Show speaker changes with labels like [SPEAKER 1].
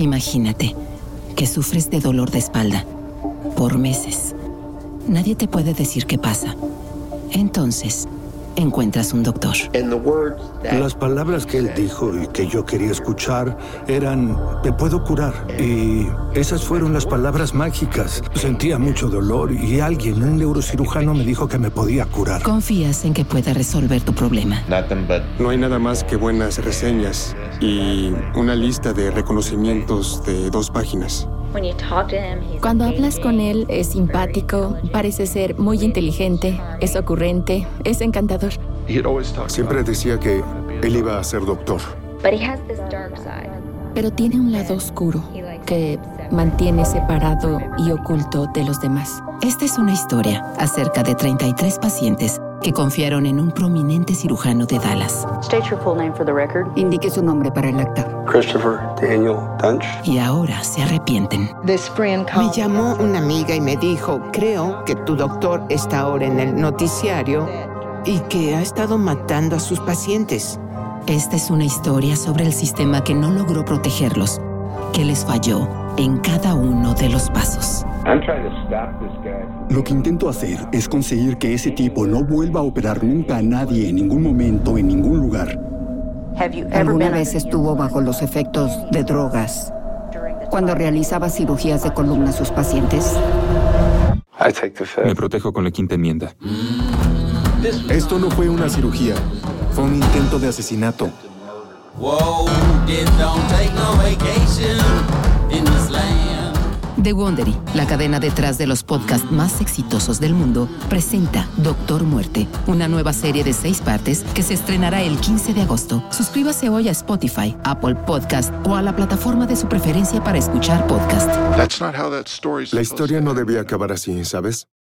[SPEAKER 1] Imagínate que sufres de dolor de espalda por meses. Nadie te puede decir qué pasa. Entonces, encuentras un doctor.
[SPEAKER 2] Las palabras que él dijo y que yo quería escuchar eran, te puedo curar. Y esas fueron las palabras mágicas. Sentía mucho dolor y alguien, un neurocirujano, me dijo que me podía curar.
[SPEAKER 1] Confías en que pueda resolver tu problema.
[SPEAKER 3] No hay nada más que buenas reseñas y una lista de reconocimientos de dos páginas.
[SPEAKER 4] Cuando hablas con él es simpático, parece ser muy inteligente, es ocurrente, es encantador.
[SPEAKER 3] Siempre decía que él iba a ser doctor.
[SPEAKER 4] Pero tiene un lado oscuro que mantiene separado y oculto de los demás.
[SPEAKER 1] Esta es una historia acerca de 33 pacientes que confiaron en un prominente cirujano de Dallas.
[SPEAKER 5] Indique su nombre para el acta.
[SPEAKER 6] Christopher Daniel Dunch.
[SPEAKER 1] Y ahora se arrepienten.
[SPEAKER 7] Me llamó una amiga y me dijo, creo que tu doctor está ahora en el noticiario y que ha estado matando a sus pacientes.
[SPEAKER 1] Esta es una historia sobre el sistema que no logró protegerlos, que les falló en cada uno de los pasos.
[SPEAKER 8] Lo que intento hacer es conseguir que ese tipo no vuelva a operar nunca a nadie en ningún momento, en ningún lugar.
[SPEAKER 5] ¿Alguna vez estuvo bajo los efectos de drogas cuando realizaba cirugías de columna a sus pacientes?
[SPEAKER 9] Me protejo con la quinta enmienda.
[SPEAKER 3] Esto no fue una cirugía, fue un intento de asesinato.
[SPEAKER 1] The Wondery, la cadena detrás de los podcasts más exitosos del mundo, presenta Doctor Muerte, una nueva serie de seis partes que se estrenará el 15 de agosto. Suscríbase hoy a Spotify, Apple Podcast o a la plataforma de su preferencia para escuchar podcast.
[SPEAKER 3] La historia no debía acabar así, ¿sabes?